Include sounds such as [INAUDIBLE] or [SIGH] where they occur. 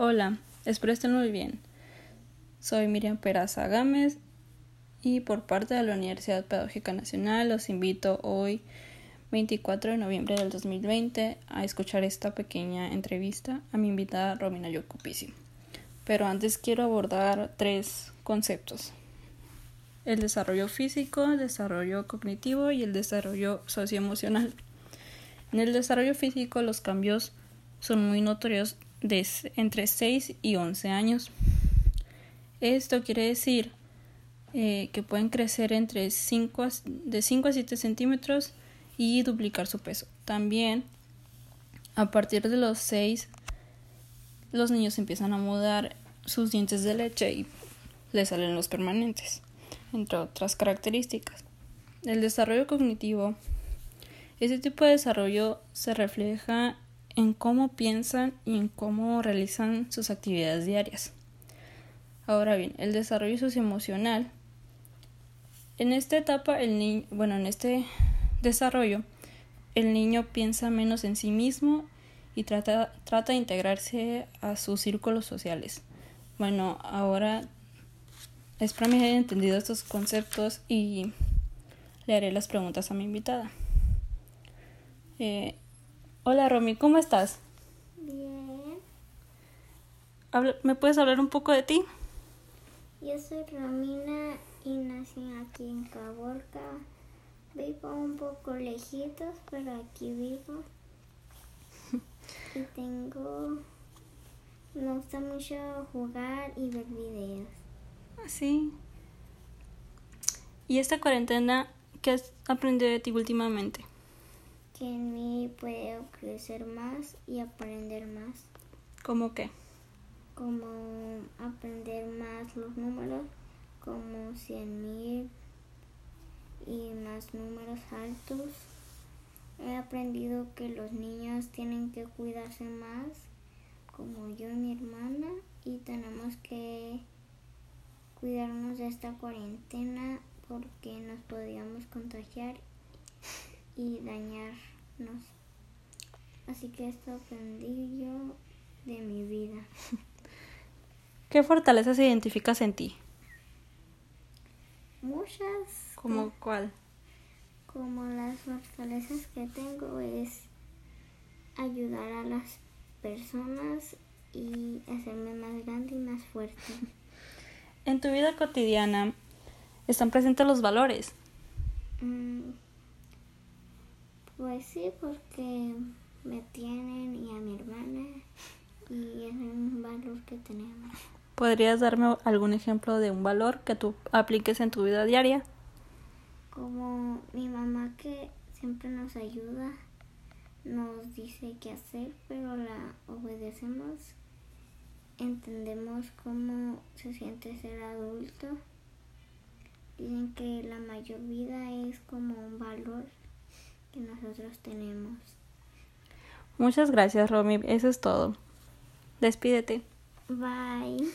Hola, espero estén muy bien. Soy Miriam Peraza Gámez y por parte de la Universidad Pedagógica Nacional los invito hoy, 24 de noviembre del 2020, a escuchar esta pequeña entrevista a mi invitada Romina Yocupici. Pero antes quiero abordar tres conceptos. El desarrollo físico, el desarrollo cognitivo y el desarrollo socioemocional. En el desarrollo físico los cambios son muy notorios de entre 6 y 11 años. Esto quiere decir eh, que pueden crecer entre 5 de 5 a 7 centímetros y duplicar su peso. También a partir de los 6 los niños empiezan a mudar sus dientes de leche y les salen los permanentes, entre otras características. El desarrollo cognitivo ese tipo de desarrollo se refleja en cómo piensan y en cómo realizan sus actividades diarias. Ahora bien, el desarrollo socioemocional. En esta etapa, el niño, bueno, en este desarrollo, el niño piensa menos en sí mismo y trata, trata de integrarse a sus círculos sociales. Bueno, ahora espero me hayan entendido estos conceptos y le haré las preguntas a mi invitada. Eh, hola Romy, ¿cómo estás? Bien. ¿Me puedes hablar un poco de ti? Yo soy Romina y nací aquí en Caborca. Vivo un poco lejitos, pero aquí vivo. y tengo... Me gusta mucho jugar y ver videos. Ah, sí. ¿Y esta cuarentena qué has aprendido de ti últimamente? Que en mí puedo crecer más y aprender más. ¿Cómo qué? Como aprender más los números, como 100.000 y más números altos. He aprendido que los niños tienen que cuidarse más, como yo y mi hermana, y tenemos que cuidarnos de esta cuarentena porque nos podríamos contagiar y Así que esto aprendí yo de mi vida. [LAUGHS] ¿Qué fortalezas identificas en ti? Muchas. ¿Como cuál? Como las fortalezas que tengo es ayudar a las personas y hacerme más grande y más fuerte. [LAUGHS] En tu vida cotidiana están presentes los valores. Mm, pues sí, porque me tienen y a mi hermana y es un valor que tenemos. ¿Podrías darme algún ejemplo de un valor que tú apliques en tu vida diaria? Como mi mamá que siempre nos ayuda, nos dice qué hacer, pero la obedecemos. Entendemos cómo se siente ser adulto. Dicen que la mayor vida es como un valor que nosotros tenemos. Muchas gracias, Romy. Eso es todo. Despídete. Bye.